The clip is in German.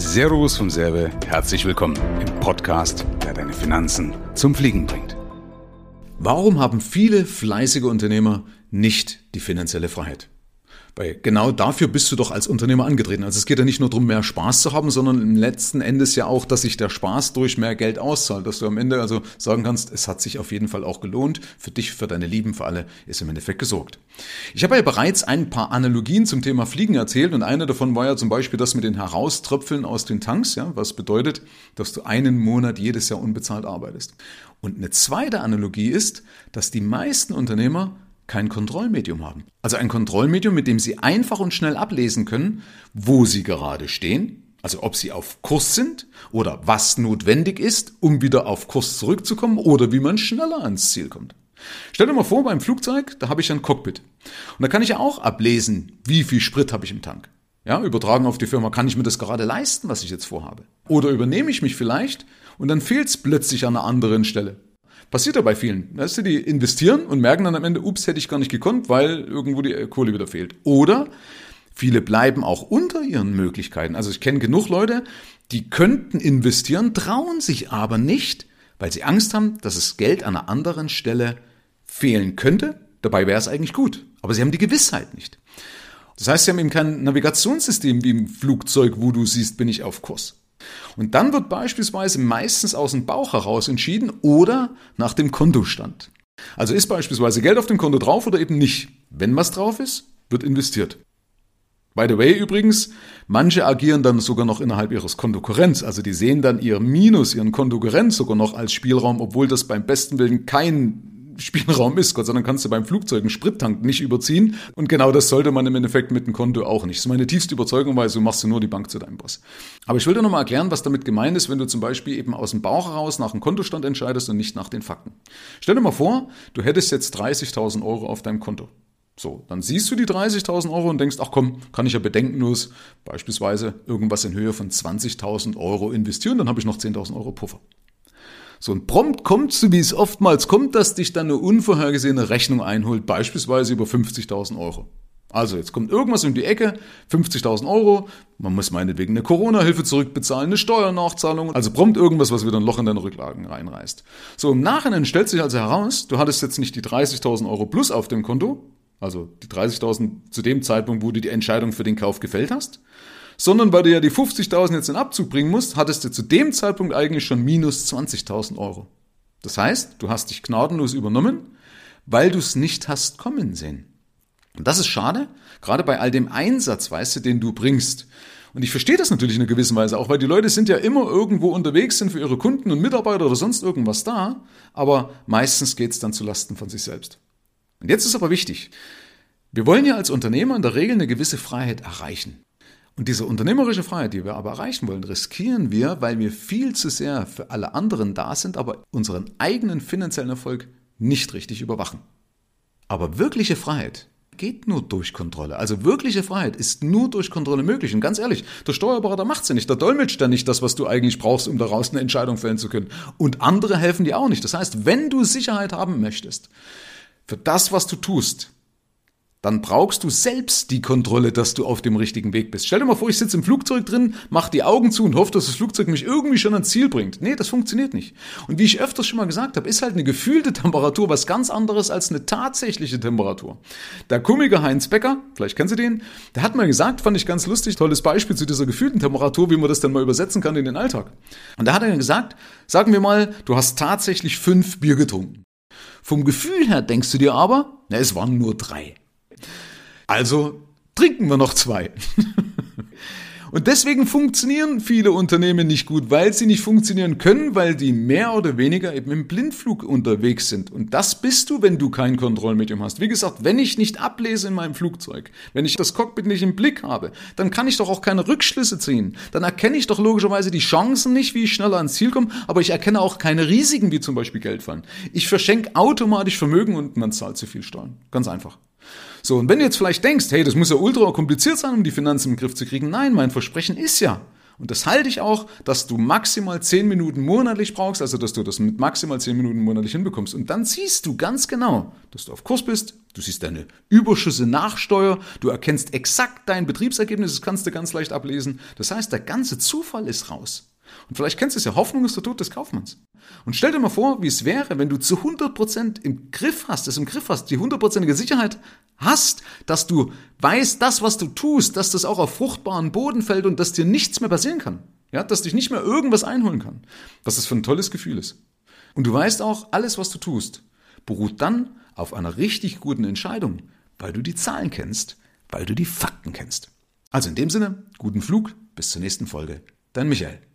Servus vom Serve, herzlich willkommen im Podcast, der deine Finanzen zum Fliegen bringt. Warum haben viele fleißige Unternehmer nicht die finanzielle Freiheit? Weil genau dafür bist du doch als Unternehmer angetreten. Also es geht ja nicht nur darum, mehr Spaß zu haben, sondern im letzten Endes ja auch, dass sich der Spaß durch mehr Geld auszahlt. Dass du am Ende also sagen kannst, es hat sich auf jeden Fall auch gelohnt. Für dich, für deine Lieben, für alle ist im Endeffekt gesorgt. Ich habe ja bereits ein paar Analogien zum Thema Fliegen erzählt und eine davon war ja zum Beispiel das mit den Herauströpfeln aus den Tanks, ja, was bedeutet, dass du einen Monat jedes Jahr unbezahlt arbeitest. Und eine zweite Analogie ist, dass die meisten Unternehmer kein Kontrollmedium haben. Also ein Kontrollmedium, mit dem Sie einfach und schnell ablesen können, wo Sie gerade stehen, also ob Sie auf Kurs sind oder was notwendig ist, um wieder auf Kurs zurückzukommen oder wie man schneller ans Ziel kommt. Stell dir mal vor, beim Flugzeug, da habe ich ein Cockpit. Und da kann ich ja auch ablesen, wie viel Sprit habe ich im Tank. Ja, übertragen auf die Firma, kann ich mir das gerade leisten, was ich jetzt vorhabe? Oder übernehme ich mich vielleicht und dann fehlt es plötzlich an einer anderen Stelle. Passiert ja bei vielen. Weißt du, die investieren und merken dann am Ende, ups, hätte ich gar nicht gekonnt, weil irgendwo die Kohle wieder fehlt. Oder viele bleiben auch unter ihren Möglichkeiten. Also ich kenne genug Leute, die könnten investieren, trauen sich aber nicht, weil sie Angst haben, dass es Geld an einer anderen Stelle fehlen könnte. Dabei wäre es eigentlich gut. Aber sie haben die Gewissheit nicht. Das heißt, sie haben eben kein Navigationssystem wie im Flugzeug, wo du siehst, bin ich auf Kurs. Und dann wird beispielsweise meistens aus dem Bauch heraus entschieden oder nach dem Kontostand. Also ist beispielsweise Geld auf dem Konto drauf oder eben nicht. Wenn was drauf ist, wird investiert. By the way übrigens, manche agieren dann sogar noch innerhalb ihres Kontokorrents. Also die sehen dann ihr Minus, ihren Kontokorrent sogar noch als Spielraum, obwohl das beim besten Willen kein Spielraum ist. Gott sei Dank kannst du beim Flugzeug einen Sprittank nicht überziehen. Und genau das sollte man im Endeffekt mit dem Konto auch nicht. Das ist meine tiefste Überzeugung, weil so machst du nur die Bank zu deinem Boss. Aber ich will dir nochmal erklären, was damit gemeint ist, wenn du zum Beispiel eben aus dem Bauch heraus nach dem Kontostand entscheidest und nicht nach den Fakten. Stell dir mal vor, du hättest jetzt 30.000 Euro auf deinem Konto. So, dann siehst du die 30.000 Euro und denkst, ach komm, kann ich ja bedenkenlos beispielsweise irgendwas in Höhe von 20.000 Euro investieren, dann habe ich noch 10.000 Euro Puffer. So ein prompt kommt so, wie es oftmals kommt, dass dich dann eine unvorhergesehene Rechnung einholt, beispielsweise über 50.000 Euro. Also jetzt kommt irgendwas um die Ecke, 50.000 Euro, man muss meinetwegen eine Corona-Hilfe zurückbezahlen, eine Steuernachzahlung, also prompt irgendwas, was wieder ein Loch in deine Rücklagen reinreißt. So im Nachhinein stellt sich also heraus, du hattest jetzt nicht die 30.000 Euro plus auf dem Konto, also die 30.000 zu dem Zeitpunkt, wo du die Entscheidung für den Kauf gefällt hast, sondern weil du ja die 50.000 jetzt in Abzug bringen musst, hattest du zu dem Zeitpunkt eigentlich schon minus 20.000 Euro. Das heißt, du hast dich gnadenlos übernommen, weil du es nicht hast kommen sehen. Und das ist schade, gerade bei all dem Einsatz, weißt du, den du bringst. Und ich verstehe das natürlich in einer gewissen Weise auch, weil die Leute sind ja immer irgendwo unterwegs, sind für ihre Kunden und Mitarbeiter oder sonst irgendwas da, aber meistens geht es dann zu Lasten von sich selbst. Und jetzt ist aber wichtig, wir wollen ja als Unternehmer in der Regel eine gewisse Freiheit erreichen. Und diese unternehmerische Freiheit, die wir aber erreichen wollen, riskieren wir, weil wir viel zu sehr für alle anderen da sind, aber unseren eigenen finanziellen Erfolg nicht richtig überwachen. Aber wirkliche Freiheit geht nur durch Kontrolle. Also wirkliche Freiheit ist nur durch Kontrolle möglich. Und ganz ehrlich, der Steuerberater macht's ja nicht. Der dolmetscht ja nicht das, was du eigentlich brauchst, um daraus eine Entscheidung fällen zu können. Und andere helfen dir auch nicht. Das heißt, wenn du Sicherheit haben möchtest für das, was du tust, dann brauchst du selbst die Kontrolle, dass du auf dem richtigen Weg bist. Stell dir mal vor, ich sitze im Flugzeug drin, mach die Augen zu und hoffe, dass das Flugzeug mich irgendwie schon ans Ziel bringt. Nee, das funktioniert nicht. Und wie ich öfters schon mal gesagt habe, ist halt eine gefühlte Temperatur was ganz anderes als eine tatsächliche Temperatur. Der Komiker Heinz Becker, vielleicht kennst du den, der hat mal gesagt, fand ich ganz lustig, tolles Beispiel zu dieser gefühlten Temperatur, wie man das dann mal übersetzen kann in den Alltag. Und da hat er gesagt, sagen wir mal, du hast tatsächlich fünf Bier getrunken. Vom Gefühl her denkst du dir aber, na, es waren nur drei. Also trinken wir noch zwei. Und deswegen funktionieren viele Unternehmen nicht gut, weil sie nicht funktionieren können, weil die mehr oder weniger eben im Blindflug unterwegs sind. Und das bist du, wenn du kein Kontrollmedium hast. Wie gesagt, wenn ich nicht ablese in meinem Flugzeug, wenn ich das Cockpit nicht im Blick habe, dann kann ich doch auch keine Rückschlüsse ziehen. Dann erkenne ich doch logischerweise die Chancen nicht, wie ich schneller ans Ziel komme, aber ich erkenne auch keine Risiken, wie zum Beispiel Geldfallen. Ich verschenke automatisch Vermögen und man zahlt zu viel Steuern. Ganz einfach. So, und wenn du jetzt vielleicht denkst, hey, das muss ja ultra kompliziert sein, um die Finanzen im Griff zu kriegen. Nein, mein Versprechen ist ja, Und das halte ich auch, dass du maximal 10 Minuten monatlich brauchst, also dass du das mit maximal 10 Minuten monatlich hinbekommst. Und dann siehst du ganz genau, dass du auf Kurs bist, du siehst deine Überschüsse nach Steuer, du erkennst exakt dein Betriebsergebnis, das kannst du ganz leicht ablesen. Das heißt, der ganze Zufall ist raus. Und vielleicht kennst du es ja, Hoffnung ist der Tod des Kaufmanns. Und stell dir mal vor, wie es wäre, wenn du zu 100% im Griff hast, es im Griff hast, die hundertprozentige Sicherheit hast, dass du weißt, das, was du tust, dass das auch auf fruchtbaren Boden fällt und dass dir nichts mehr passieren kann. Ja, dass dich nicht mehr irgendwas einholen kann. Was das für ein tolles Gefühl ist. Und du weißt auch, alles, was du tust, beruht dann auf einer richtig guten Entscheidung, weil du die Zahlen kennst, weil du die Fakten kennst. Also in dem Sinne, guten Flug, bis zur nächsten Folge. Dein Michael.